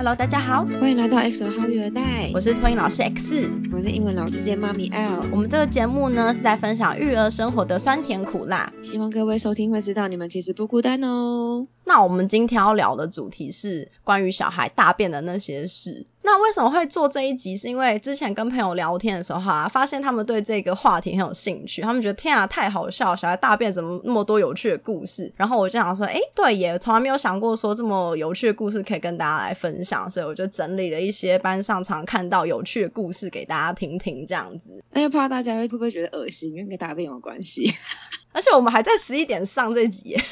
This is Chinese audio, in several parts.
Hello，大家好，欢迎来到 X 二号育儿袋。我是托婴老师 X，我是英文老师兼妈咪 L。我们这个节目呢是在分享育儿生活的酸甜苦辣，希望各位收听会知道你们其实不孤单哦。那我们今天要聊的主题是关于小孩大便的那些事。那为什么会做这一集？是因为之前跟朋友聊天的时候啊，发现他们对这个话题很有兴趣。他们觉得天啊，太好笑，小孩大便怎么那么多有趣的故事？然后我就想说，诶，对耶，从来没有想过说这么有趣的故事可以跟大家来分享，所以我就整理了一些班上常看到有趣的故事给大家听听，这样子。那又怕大家会不会觉得恶心？因为跟大便有关系，而且我们还在十一点上这集耶。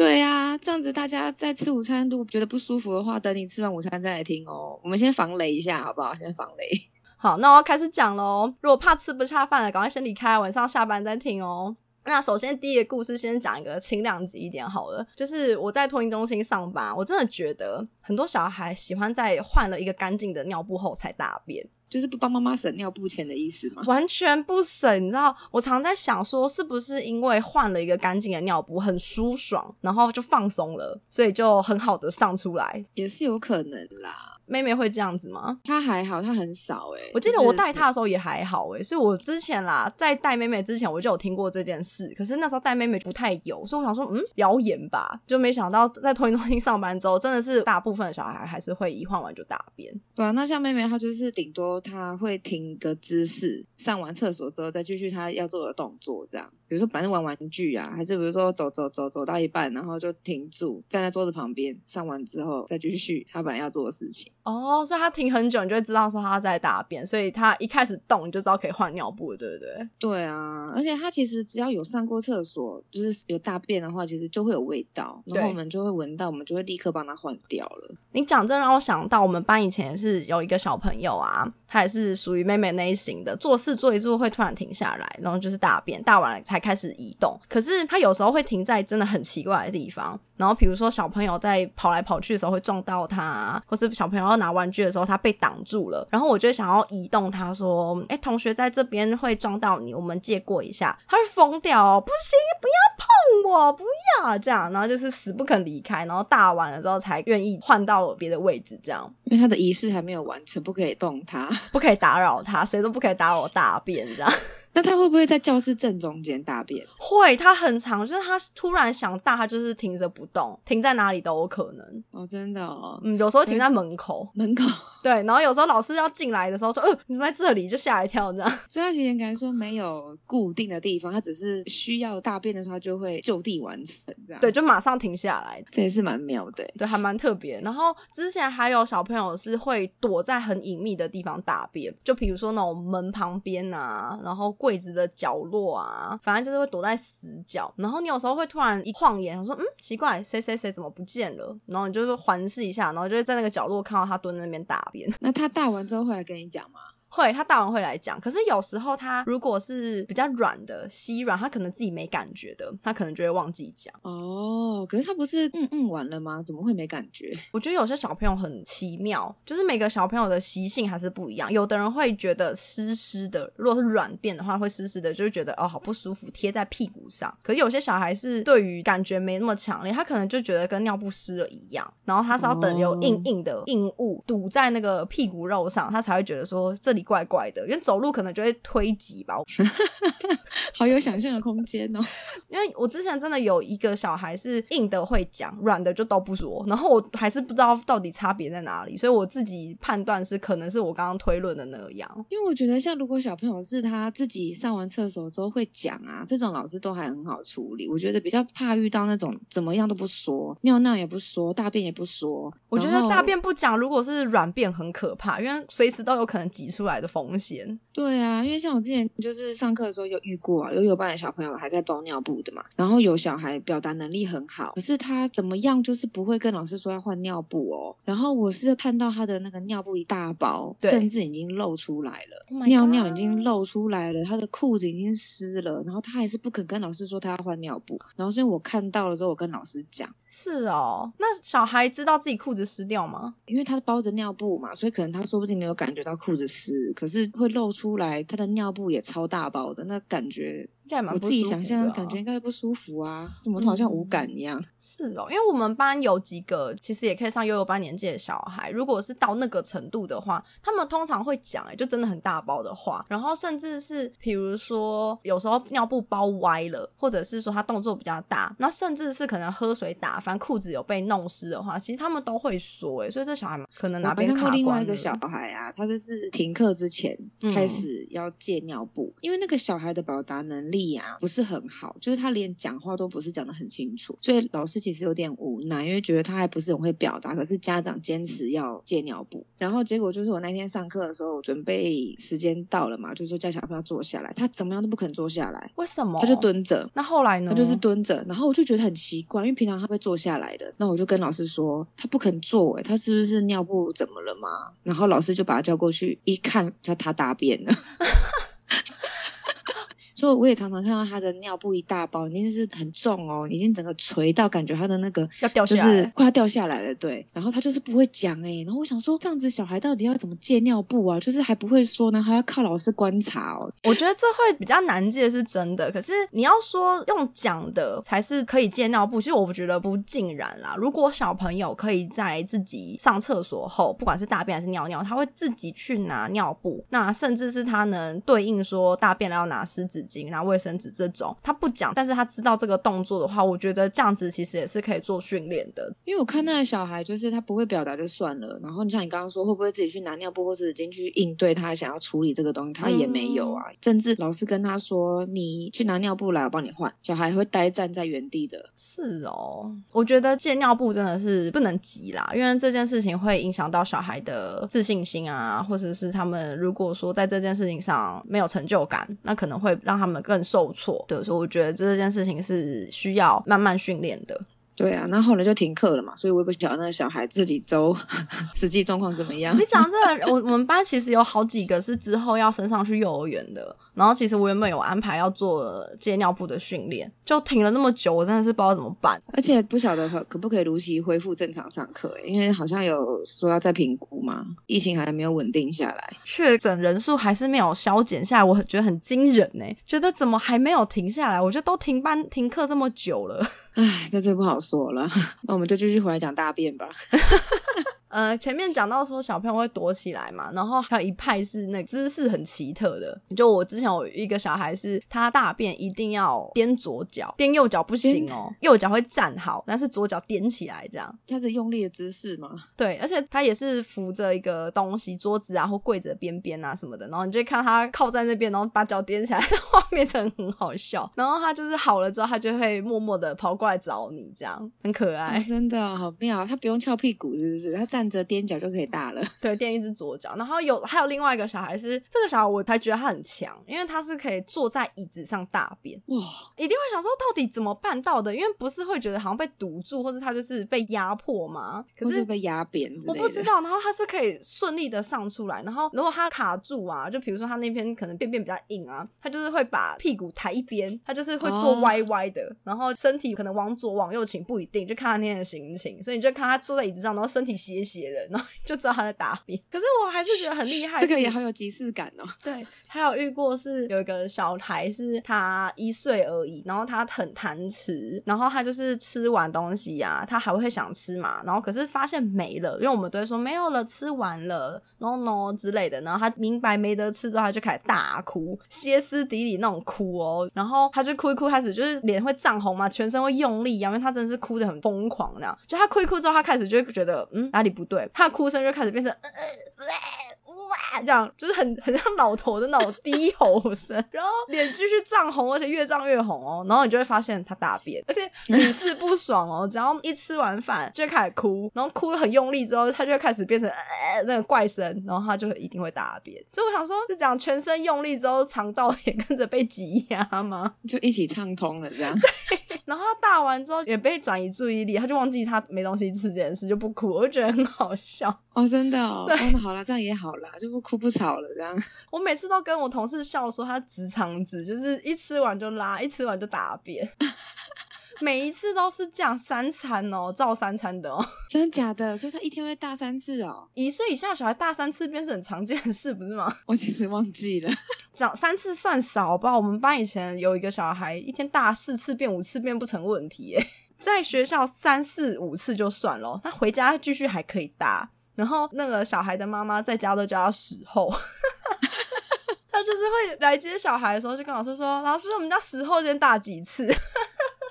对呀、啊，这样子大家在吃午餐都觉得不舒服的话，等你吃完午餐再来听哦。我们先防雷一下，好不好？先防雷。好，那我要开始讲喽。如果怕吃不下饭了，赶快先离开，晚上下班再听哦。那首先第一个故事，先讲一个轻量级一点好了。就是我在托婴中心上班，我真的觉得很多小孩喜欢在换了一个干净的尿布后才大便。就是不帮妈妈省尿布钱的意思吗？完全不省，你知道，我常在想说，是不是因为换了一个干净的尿布很舒爽，然后就放松了，所以就很好的上出来，也是有可能啦。妹妹会这样子吗？她还好，她很少哎、欸。我记得我带她的时候也还好哎、欸，所以我之前啦，在带妹妹之前我就有听过这件事，可是那时候带妹妹不太有，所以我想说，嗯，谣言吧，就没想到在托婴中心上班之后，真的是大部分的小孩还是会一换完就大便。对啊，那像妹妹她就是顶多她会停个姿势，上完厕所之后再继续她要做的动作，这样，比如说本来是玩玩具啊，还是比如说走走走走到一半，然后就停住，站在桌子旁边，上完之后再继续他本来要做的事情。哦，所以他停很久，你就会知道说他在大便，所以他一开始动，你就知道可以换尿布，对不对？对啊，而且他其实只要有上过厕所，就是有大便的话，其实就会有味道，然后我们就会闻到，我们就会立刻帮他换掉了。你讲这让我想到，我们班以前是有一个小朋友啊，他也是属于妹妹那一型的，做事做一做会突然停下来，然后就是大便，大完了才开始移动。可是它有时候会停在真的很奇怪的地方，然后比如说小朋友在跑来跑去的时候会撞到它，或是小朋友要拿玩具的时候。它被挡住了，然后我就想要移动，他说：“哎，同学在这边会撞到你，我们借过一下。”他会疯掉哦，不行，不要碰我，不要这样，然后就是死不肯离开，然后大完了之后才愿意换到别的位置，这样，因为他的仪式还没有完成，不可以动他，不可以打扰他，谁都不可以打扰我大便，这样。那他会不会在教室正中间大便？会，他很长，就是他突然想大，他就是停着不动，停在哪里都有可能。哦，真的哦。嗯，有时候停在门口，门口。对，然后有时候老师要进来的时候说：“呃，你怎么在这里？”就吓一跳，这样。所以他其实应该说没有固定的地方，他只是需要大便的时候，他就会就地完成这样。对，就马上停下来，这也是蛮妙的。对，还蛮特别。然后之前还有小朋友是会躲在很隐秘的地方大便，就比如说那种门旁边啊，然后柜子的角落啊，反正就是会躲在死角。然后你有时候会突然一晃眼，我说：“嗯，奇怪，谁谁谁怎么不见了？”然后你就是环视一下，然后就会在那个角落看到他蹲在那边大便。那他大完之后会来跟你讲吗？会，他大人会来讲。可是有时候他如果是比较软的、稀软，他可能自己没感觉的，他可能就会忘记讲。哦，可是他不是嗯嗯完了吗？怎么会没感觉？我觉得有些小朋友很奇妙，就是每个小朋友的习性还是不一样。有的人会觉得湿湿的，如果是软便的话，会湿湿的，就会觉得哦好不舒服，贴在屁股上。可是有些小孩是对于感觉没那么强烈，他可能就觉得跟尿不湿了一样，然后他是要等有硬硬的硬物堵在那个屁股肉上，他才会觉得说这里。怪怪的，因为走路可能就会推挤吧，好有想象的空间哦。因为我之前真的有一个小孩是硬的会讲，软的就都不说，然后我还是不知道到底差别在哪里，所以我自己判断是可能是我刚刚推论的那样。因为我觉得像如果小朋友是他自己上完厕所之后会讲啊，这种老师都还很好处理。我觉得比较怕遇到那种怎么样都不说，尿尿也不说，大便也不说。我觉得大便不讲，如果是软便很可怕，因为随时都有可能挤出来。来的风险，对啊，因为像我之前就是上课的时候有遇过啊，有有班的小朋友还在包尿布的嘛，然后有小孩表达能力很好，可是他怎么样就是不会跟老师说要换尿布哦，然后我是看到他的那个尿布一大包，甚至已经露出来了，oh、尿尿已经露出来了，他的裤子已经湿了，然后他还是不肯跟老师说他要换尿布，然后所以我看到了之后，我跟老师讲，是哦，那小孩知道自己裤子湿掉吗？因为他包着尿布嘛，所以可能他说不定没有感觉到裤子湿。可是会露出来，他的尿布也超大包的，那感觉我自己想象感觉应该不舒服啊，怎么好像无感一样？嗯、是哦，因为我们班有几个其实也可以上幼幼班年纪的小孩，如果是到那个程度的话，他们通常会讲，哎，就真的很大包的话，然后甚至是比如说有时候尿布包歪了，或者是说他动作比较大，那甚至是可能喝水打翻裤子有被弄湿的话，其实他们都会说，哎，所以这小孩可能哪边卡关了。另外一个小孩啊，他就是停课之前开始要戒尿布，嗯、因为那个小孩的表达能力啊不是很。好，就是他连讲话都不是讲得很清楚，所以老师其实有点无奈，因为觉得他还不是很会表达。可是家长坚持要借尿布，然后结果就是我那天上课的时候，准备时间到了嘛，就说叫小朋友坐下来，他怎么样都不肯坐下来，为什么？他就蹲着。那后来呢？他就是蹲着，然后我就觉得很奇怪，因为平常他会坐下来的。那我就跟老师说，他不肯坐，哎，他是不是尿布怎么了嘛？然后老师就把他叫过去，一看，叫他大便了。所以我也常常看到他的尿布一大包，已经是很重哦，已经整个垂到感觉他的那个要掉下来，就是快要掉下来了。对，然后他就是不会讲哎，然后我想说，这样子小孩到底要怎么借尿布啊？就是还不会说呢，还要靠老师观察哦。我觉得这会比较难借是真的，可是你要说用讲的才是可以借尿布，其实我觉得不尽然啦。如果小朋友可以在自己上厕所后，不管是大便还是尿尿，他会自己去拿尿布，那甚至是他能对应说大便了要拿湿纸。拿卫生纸这种，他不讲，但是他知道这个动作的话，我觉得这样子其实也是可以做训练的。因为我看那个小孩，就是他不会表达就算了，然后你像你刚刚说，会不会自己去拿尿布或纸巾去应对他想要处理这个东西，他也没有啊。嗯、甚至老师跟他说：“你去拿尿布来，我帮你换。”小孩会呆站在原地的。是哦，我觉得借尿布真的是不能急啦，因为这件事情会影响到小孩的自信心啊，或者是他们如果说在这件事情上没有成就感，那可能会让他们更。受挫，对，所以我觉得这件事情是需要慢慢训练的。对啊，那后来就停课了嘛，所以我也不晓得那个小孩自己周 实际状况怎么样。你讲这个，我 我们班其实有好几个是之后要升上去幼儿园的。然后其实我原本有安排要做戒尿布的训练，就停了那么久，我真的是不知道怎么办。而且不晓得可可不可以如期恢复正常上课，因为好像有说要再评估嘛，疫情还没有稳定下来，确诊人数还是没有消减下来，我觉得很惊人呢，觉得怎么还没有停下来？我觉得都停班停课这么久了，唉，这这不好说了。那我们就继续回来讲大便吧。呃，前面讲到说小朋友会躲起来嘛，然后还有一派是那个姿势很奇特的。就我之前有一个小孩是，他大便一定要踮左脚，踮右脚不行哦，右脚会站好，但是左脚踮起来这样。他是用力的姿势吗？对，而且他也是扶着一个东西，桌子啊或柜子的边边啊什么的，然后你就看他靠在那边，然后把脚踮起来，画面真的很好笑。然后他就是好了之后，他就会默默的跑过来找你，这样很可爱。啊、真的好妙，他不用翘屁股是不是？他站。站着踮脚就可以大了，对，踮一只左脚。然后有还有另外一个小孩是这个小孩，我才觉得他很强，因为他是可以坐在椅子上大便。哇，一定会想说到底怎么办到的？因为不是会觉得好像被堵住，或是他就是被压迫吗？可是，是被压扁，我不知道。然后他是可以顺利的上出来。然后如果他卡住啊，就比如说他那边可能便便比较硬啊，他就是会把屁股抬一边，他就是会坐歪歪的，哦、然后身体可能往左往右倾不一定，就看他那天的心情。所以你就看他坐在椅子上，然后身体斜斜的，然后。就知道他在大便，可是我还是觉得很厉害。这个也好有即视感哦。对，还有遇过是有一个小孩，是他一岁而已，然后他很贪吃，然后他就是吃完东西呀、啊，他还会想吃嘛，然后可是发现没了，因为我们都会说没有了，吃完了，no no 之类的，然后他明白没得吃之后，他就开始大哭，歇斯底里那种哭哦，然后他就哭一哭，开始就是脸会涨红嘛，全身会用力，因为他真的是哭得很疯狂那样，就他哭一哭之后，他开始就会觉得嗯哪里不对，他的哭声。就开始变成呃呃哇，这样就是很很像老头的那种低吼声，然后脸继续涨红，而且越涨越红哦，然后你就会发现他大便，而且屡试不爽哦，只要一吃完饭就会开始哭，然后哭得很用力之后，他就会开始变成呃那个怪声，然后他就一定会大便。所以我想说，是讲全身用力之后，肠道也跟着被挤压吗？就一起畅通了这样。对，然后他大完之后也被转移注意力，他就忘记他没东西吃这件事，就不哭，我就觉得很好笑。哦，真的哦，对哦，好了，这样也好了，就不哭不吵了，这样。我每次都跟我同事笑说，他直肠子就是一吃完就拉，一吃完就大便。每一次都是这样三餐哦，照三餐的哦，真的假的？所以他一天会大三次哦。一岁以下小孩大三次便是很常见的事，不是吗？我其实忘记了，讲三次算少吧。我们班以前有一个小孩，一天大四次变五次便不成问题耶。在学校三四五次就算了，他回家继续还可以大。然后那个小孩的妈妈在家都叫他死后，他就是会来接小孩的时候就跟老师说：“老师，我们家屎后今天大几次？”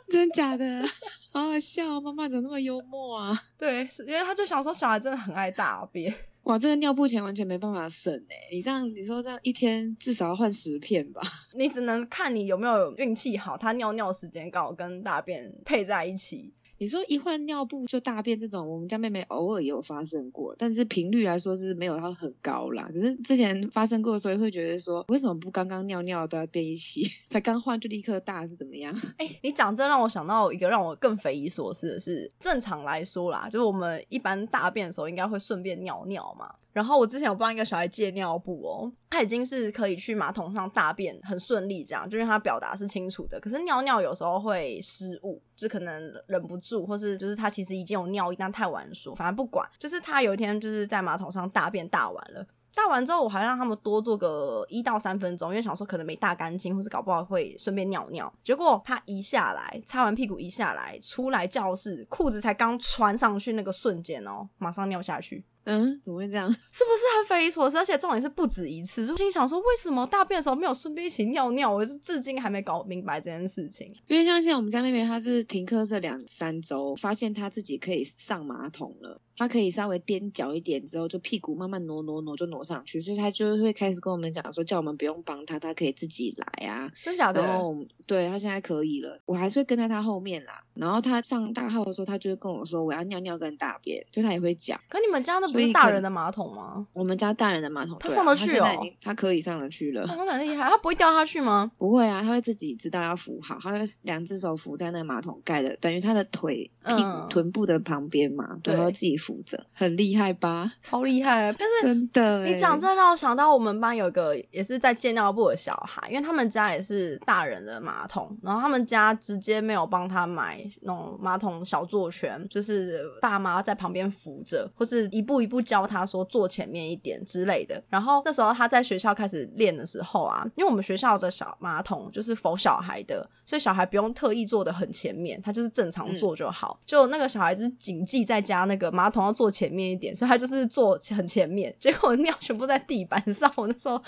真的假的？好好笑，妈妈怎么那么幽默啊？对，因为他就想说小孩真的很爱大便。哇，这个尿布钱完全没办法省哎！你这样，你说这样一天至少要换十片吧？你只能看你有没有运气好，他尿尿时间刚好跟大便配在一起。你说一换尿布就大便这种，我们家妹妹偶尔也有发生过，但是频率来说是没有它很高啦。只是之前发生过所以，会觉得说，为什么不刚刚尿尿都要便一起，才刚换就立刻大是怎么样？哎、你讲这让我想到一个让我更匪夷所思的是，正常来说啦，就是我们一般大便的时候应该会顺便尿尿嘛。然后我之前有帮一个小孩借尿布哦，他已经是可以去马桶上大便很顺利，这样就因为他表达是清楚的。可是尿尿有时候会失误，就可能忍不住，住或是就是他其实已经有尿意，但太晚说，反正不管，就是他有一天就是在马桶上大便大完了，大完之后我还让他们多做个一到三分钟，因为想说可能没大干净，或是搞不好会顺便尿尿。结果他一下来擦完屁股一下来，出来教室裤子才刚穿上去那个瞬间哦，马上尿下去。嗯，怎么会这样？是不是很匪夷所思？而且重点是不止一次。就心想说，为什么大便的时候没有顺便一起尿尿？我是至今还没搞明白这件事情。因为像现在我们家妹妹，她是停课这两三周，发现她自己可以上马桶了。她可以稍微踮脚一点之后，就屁股慢慢挪挪挪就挪上去，所以她就会开始跟我们讲说，叫我们不用帮她，她可以自己来啊。真假的？然后对，她现在可以了，我还是会跟在她后面啦。然后她上大号的时候，她就会跟我说，我要尿尿跟大便，就她也会讲。可你们家的不是大人的马桶？吗？我们家大人的马桶，他上得去哦，他可以上得去了，他很厉害，他不会掉下去吗？不会啊，他会自己知道要扶好，他会两只手扶在那个马桶盖的，等于他的腿屁股、嗯、臀部的旁边嘛，对，他会自己扶着，很厉害吧？超厉害！但是真的，你讲这让我想到我们班有一个也是在建尿布的小孩，因为他们家也是大人的马桶，然后他们家直接没有帮他买那种马桶小坐圈，就是爸妈在旁边扶着，或是一步一步教他说坐前面一点。之类的，然后那时候他在学校开始练的时候啊，因为我们学校的小马桶就是否小孩的，所以小孩不用特意坐的很前面，他就是正常坐就好。嗯、就那个小孩子谨记在家那个马桶要坐前面一点，所以他就是坐很前面，结果尿全部在地板上。我那时候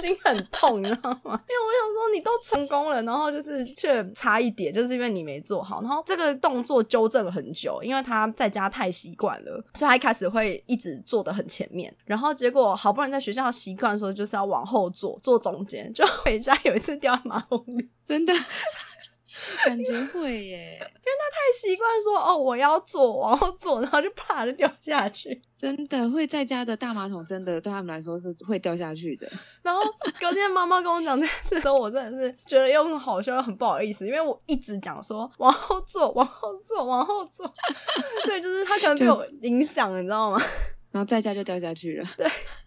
心很痛，你知道吗？因为我想说你都成功了，然后就是却差一点，就是因为你没做好。然后这个动作纠正了很久，因为他在家太习惯了，所以他一开始会一直坐的很前面。然后结果好不容易在学校习惯说就是要往后坐，坐中间，就回家有一次掉在马桶里，真的 感觉会耶，因为他太习惯说哦我要坐往后坐，然后就啪就掉下去，真的会在家的大马桶真的对他们来说是会掉下去的。然后隔天妈妈跟我讲这件事的时候，我真的是觉得又很好笑又很不好意思，因为我一直讲说往后坐，往后坐，往后坐，对，就是他可能被我影响，你知道吗？然后在家就掉下去了。对，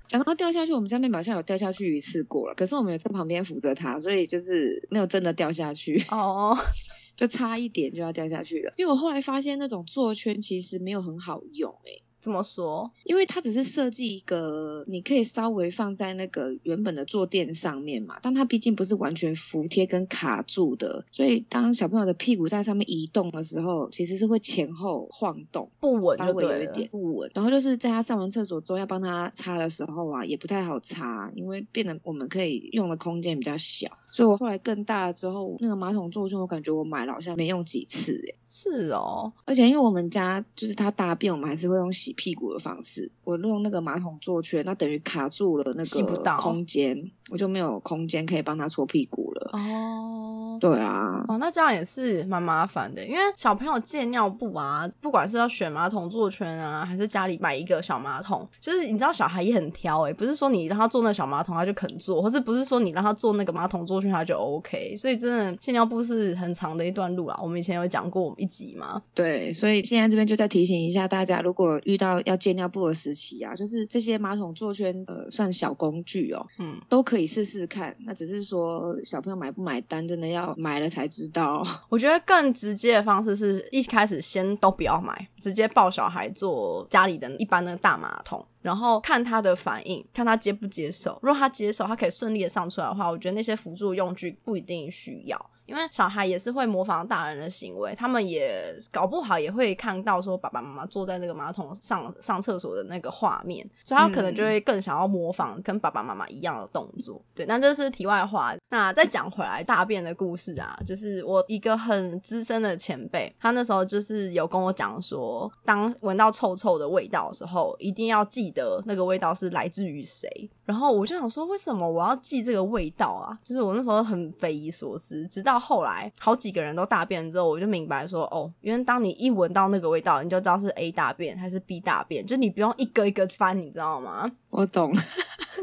讲到掉下去，我们家妹妹好像有掉下去一次过了，可是我们有在旁边扶着她，所以就是没有真的掉下去。哦，就差一点就要掉下去了。因为我后来发现那种坐圈其实没有很好用，欸，怎么说？因为它只是设计一个，你可以稍微放在那个原本的坐垫上面嘛，但它毕竟不是完全服贴跟卡住的，所以当小朋友的屁股在上面移动的时候，其实是会前后晃动，不稳，稍微有一点不稳。然后就是在他上完厕所之后要帮他擦的时候啊，也不太好擦，因为变得我们可以用的空间比较小。所以我后来更大了之后，那个马桶座圈，我感觉我买了好像没用几次诶。是哦，而且因为我们家就是他大便，我们还是会用洗屁股的方式。我用那个马桶座圈，那等于卡住了那个空间，我就没有空间可以帮他搓屁股了。哦，对啊，哦，那这样也是蛮麻烦的，因为小朋友借尿布啊，不管是要选马桶坐圈啊，还是家里买一个小马桶，就是你知道小孩也很挑诶，不是说你让他坐那小马桶他就肯坐，或是不是说你让他坐那个马桶坐圈他就 OK，所以真的借尿布是很长的一段路啊。我们以前有讲过我们一集嘛，对，所以现在这边就再提醒一下大家，如果遇到要借尿布的时期啊，就是这些马桶坐圈呃算小工具哦，嗯，都可以试试看。那只是说小朋友买不买单，真的要买了才知道。我觉得更直接的方式是一开始先都不要买，直接抱小孩坐家里的一般的大马桶，然后看他的反应，看他接不接受。如果他接受，他可以顺利的上出来的话，我觉得那些辅助用具不一定需要。因为小孩也是会模仿大人的行为，他们也搞不好也会看到说爸爸妈妈坐在那个马桶上上厕所的那个画面，所以他可能就会更想要模仿跟爸爸妈妈一样的动作。对，那这是题外话。那再讲回来大便的故事啊，就是我一个很资深的前辈，他那时候就是有跟我讲说，当闻到臭臭的味道的时候，一定要记得那个味道是来自于谁。然后我就想说，为什么我要记这个味道啊？就是我那时候很匪夷所思，直到后来好几个人都大便之后，我就明白说，哦，因为当你一闻到那个味道，你就知道是 A 大便还是 B 大便，就你不用一个一个翻，你知道吗？我懂。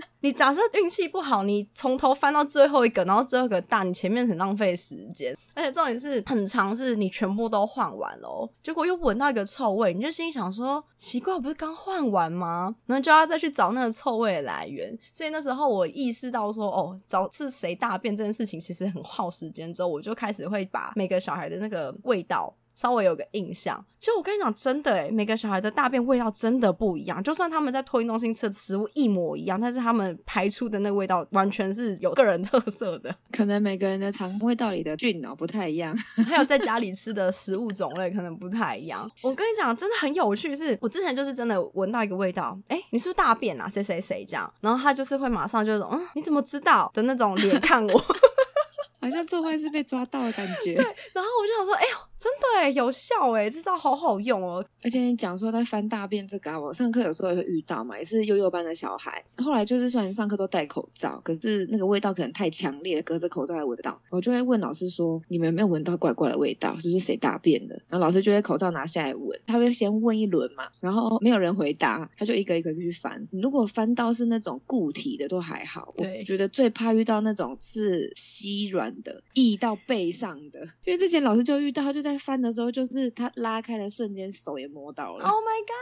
你假设运气不好，你从头翻到最后一个，然后最后一个大，你前面很浪费时间，而且重点是很常是你全部都换完了，结果又闻到一个臭味，你就心里想说奇怪，我不是刚换完吗？然后就要再去找那个臭味的来源。所以那时候我意识到说，哦，找是谁大便这件事情其实很耗时间，之后我就开始会把每个小孩的那个味道。稍微有个印象，就我跟你讲，真的诶，每个小孩的大便味道真的不一样。就算他们在托运中心吃的食物一模一样，但是他们排出的那个味道完全是有个人特色的。可能每个人的肠胃道里的菌哦不太一样，还有在家里吃的食物种类可能不太一样。我跟你讲，真的很有趣是，是我之前就是真的闻到一个味道，诶，你是不是大便啊？谁谁谁这样，然后他就是会马上就是，嗯，你怎么知道的那种脸看我。好像做坏事被抓到的感觉。对，然后我就想说，哎呦，真的哎，有效哎，这招好好用哦。而且你讲说在翻大便这个啊，我上课有时候也会遇到嘛，也是幼幼班的小孩。后来就是虽然上课都戴口罩，可是那个味道可能太强烈了，隔着口罩还闻得到。我就会问老师说：“你们有没有闻到怪怪的味道？是不是谁大便的？”然后老师就会口罩拿下来闻，他会先问一轮嘛，然后没有人回答，他就一个一个去翻。如果翻到是那种固体的都还好，我觉得最怕遇到那种是稀软的，溢到背上的，因为之前老师就遇到，他就在翻的时候，就是他拉开的瞬间，手也摸到了。Oh my god！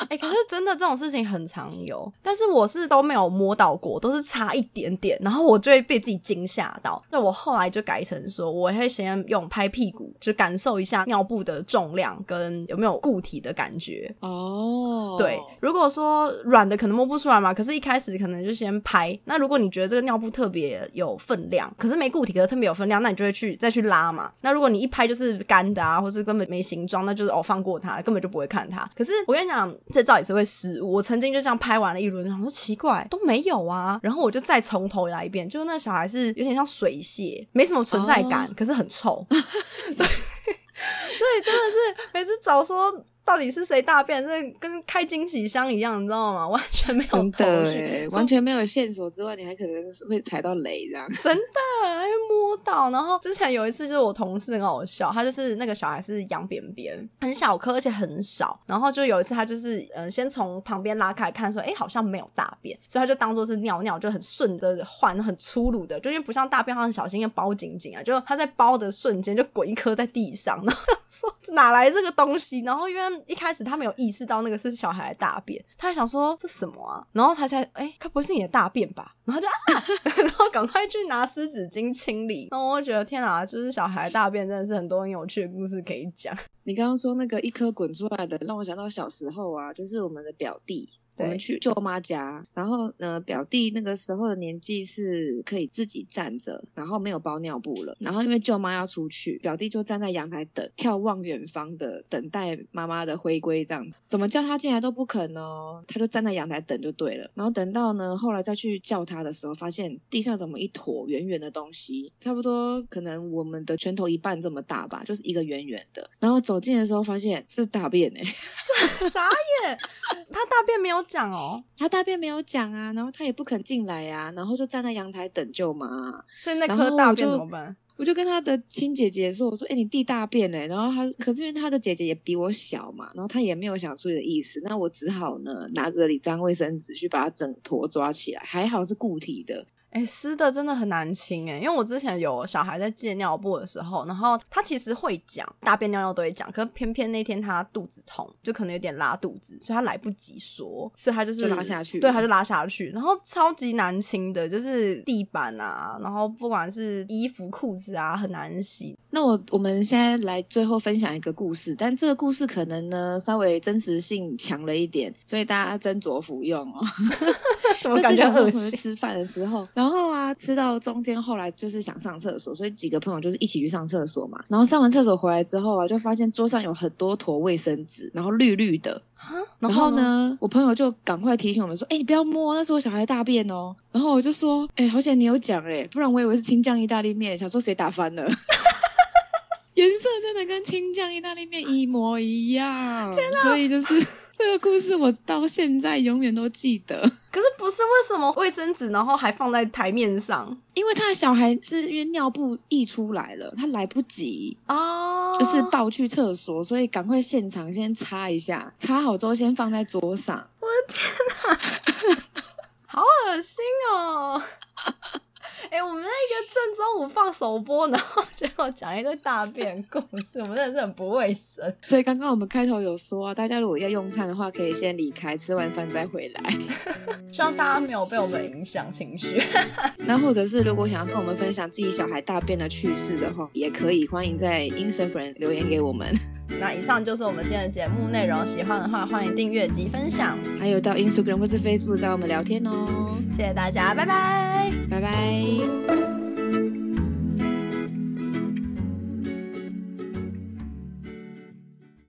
哎、欸，可是真的这种事情很常有，但是我是都没有摸到过，都是差一点点，然后我就会被自己惊吓到。那我后来就改成说，我会先用拍屁股，就感受一下尿布的重量跟有没有固体的感觉。哦，对，如果说软的可能摸不出来嘛，可是一开始可能就先拍。那如果你觉得这个尿布特别有分量，可是没固体，可是特别有分量，那你就会去再去拉嘛。那如果你一拍拍就是干的啊，或是根本没形状，那就是哦放过它，根本就不会看它。可是我跟你讲。这照也是会失误。我曾经就这样拍完了一轮，想说奇怪都没有啊，然后我就再从头来一遍，就那小孩是有点像水蟹，没什么存在感可是很臭。所以真的是每次早说到底是谁大便，这跟开惊喜箱一样，你知道吗？完全没有头绪，完全没有线索之外，你还可能会踩到雷这样。真的，还摸到。然后之前有一次，就是我同事很好笑，他就是那个小孩是羊便便，很小颗，而且很少。然后就有一次，他就是嗯、呃，先从旁边拉开看，说哎、欸，好像没有大便，所以他就当做是尿尿，就很顺的换，很粗鲁的，就因为不像大便，他很小心，要包紧紧啊。就他在包的瞬间，就滚一颗在地上。然后说哪来这个东西？然后因为一开始他没有意识到那个是小孩的大便，他还想说这什么啊？然后他才哎，该不会是你的大便吧？然后就啊，然后赶快去拿湿纸巾清理。然后我觉得天哪，就是小孩的大便真的是很多很有趣的故事可以讲。你刚刚说那个一颗滚出来的，让我想到小时候啊，就是我们的表弟。我们去舅妈家，然后呢，表弟那个时候的年纪是可以自己站着，然后没有包尿布了。然后因为舅妈要出去，表弟就站在阳台等，眺望远方的等待妈妈的回归，这样怎么叫他进来都不肯哦，他就站在阳台等就对了。然后等到呢，后来再去叫他的时候，发现地上怎么一坨圆圆的东西，差不多可能我们的拳头一半这么大吧，就是一个圆圆的。然后走近的时候，发现是大便哎，傻眼，他大便没有。讲哦，他大便没有讲啊，然后他也不肯进来呀、啊，然后就站在阳台等舅妈。所以那颗大便怎么办？我就跟他的亲姐姐说：“我说，哎、欸，你弟大便嘞。”然后他，可是因为他的姐姐也比我小嘛，然后他也没有想出去的意思，那我只好呢拿着一张卫生纸去把它整坨抓起来。还好是固体的。哎、欸，湿的真的很难清哎，因为我之前有小孩在借尿布的时候，然后他其实会讲大便尿尿都会讲，可是偏偏那天他肚子痛，就可能有点拉肚子，所以他来不及说，所以他就是就拉下去，对，他就拉下去，然后超级难清的，就是地板啊，然后不管是衣服裤子啊，很难洗。那我我们现在来最后分享一个故事，但这个故事可能呢稍微真实性强了一点，所以大家斟酌服用哦。怎么感觉就之前朋友吃饭的时候，然后啊吃到中间，后来就是想上厕所，所以几个朋友就是一起去上厕所嘛。然后上完厕所回来之后啊，就发现桌上有很多坨卫生纸，然后绿绿的。然后呢，我朋友就赶快提醒我们说：“哎、欸，你不要摸，那是我小孩大便哦。”然后我就说：“哎、欸，好险你有讲哎，不然我以为是青酱意大利面，想说谁打翻了。” 颜色真的跟青酱意大利面一模一样，天哪！所以就是 这个故事，我到现在永远都记得。可是不是为什么卫生纸，然后还放在台面上？因为他的小孩是因为尿布溢出来了，他来不及哦，就是抱去厕所，所以赶快现场先擦一下，擦好之后先放在桌上。我的天哪，好恶心哦！哎、欸，我们那个正中午放首播，然后结果讲一个大便故事，我们真的是很不卫生。所以刚刚我们开头有说啊，大家如果要用餐的话，可以先离开，吃完饭再回来。希望大家没有被我们影响情绪。那或者是如果想要跟我们分享自己小孩大便的趣事的话，也可以欢迎在 Instagram 留言给我们。那以上就是我们今天的节目内容，喜欢的话欢迎订阅及分享，还有到 Instagram 或是 Facebook 找我们聊天哦。谢谢大家，拜拜，拜拜。